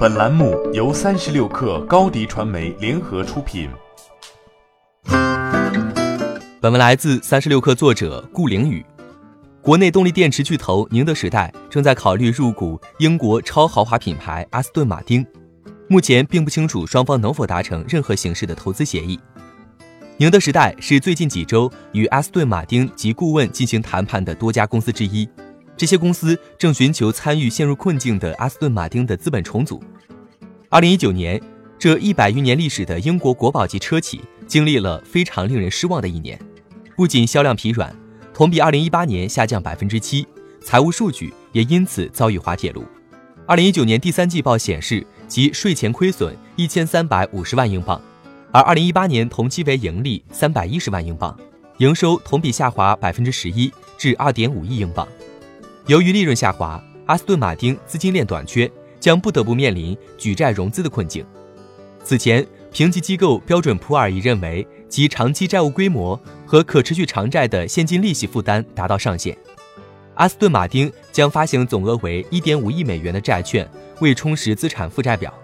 本栏目由三十六克高低传媒联合出品。本文来自三十六克作者顾凌宇。国内动力电池巨头宁德时代正在考虑入股英国超豪华品牌阿斯顿马丁，目前并不清楚双方能否达成任何形式的投资协议。宁德时代是最近几周与阿斯顿马丁及顾问进行谈判的多家公司之一。这些公司正寻求参与陷入困境的阿斯顿马丁的资本重组。二零一九年，这一百余年历史的英国国宝级车企经历了非常令人失望的一年，不仅销量疲软，同比二零一八年下降百分之七，财务数据也因此遭遇滑铁卢。二零一九年第三季报显示其税前亏损一千三百五十万英镑。而二零一八年同期为盈利三百一十万英镑，营收同比下滑百分之十一至二点五亿英镑。由于利润下滑，阿斯顿马丁资金链短缺，将不得不面临举债融资的困境。此前，评级机构标准普尔已认为其长期债务规模和可持续偿债的现金利息负担达到上限。阿斯顿马丁将发行总额为一点五亿美元的债券，为充实资产负债表，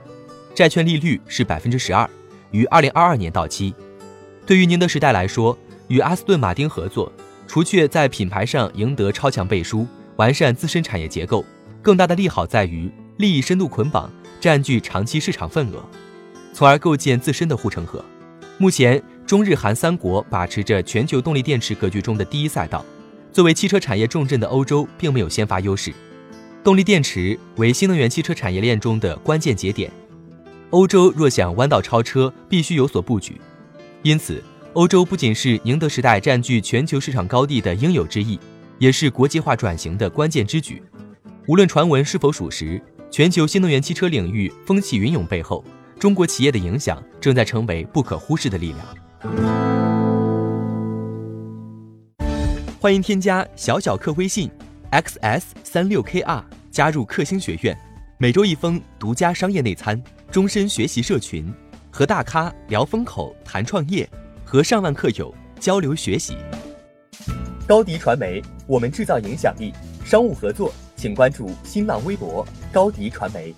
债券利率是百分之十二。于二零二二年到期。对于宁德时代来说，与阿斯顿马丁合作，除却在品牌上赢得超强背书、完善自身产业结构，更大的利好在于利益深度捆绑，占据长期市场份额，从而构建自身的护城河。目前，中日韩三国把持着全球动力电池格局中的第一赛道。作为汽车产业重镇的欧洲，并没有先发优势。动力电池为新能源汽车产业链中的关键节点。欧洲若想弯道超车，必须有所布局。因此，欧洲不仅是宁德时代占据全球市场高地的应有之义，也是国际化转型的关键之举。无论传闻是否属实，全球新能源汽车领域风起云涌背后，中国企业的影响正在成为不可忽视的力量。欢迎添加小小客微信，xs 三六 kr，加入克星学院，每周一封独家商业内参。终身学习社群，和大咖聊风口、谈创业，和上万客友交流学习。高迪传媒，我们制造影响力。商务合作，请关注新浪微博高迪传媒。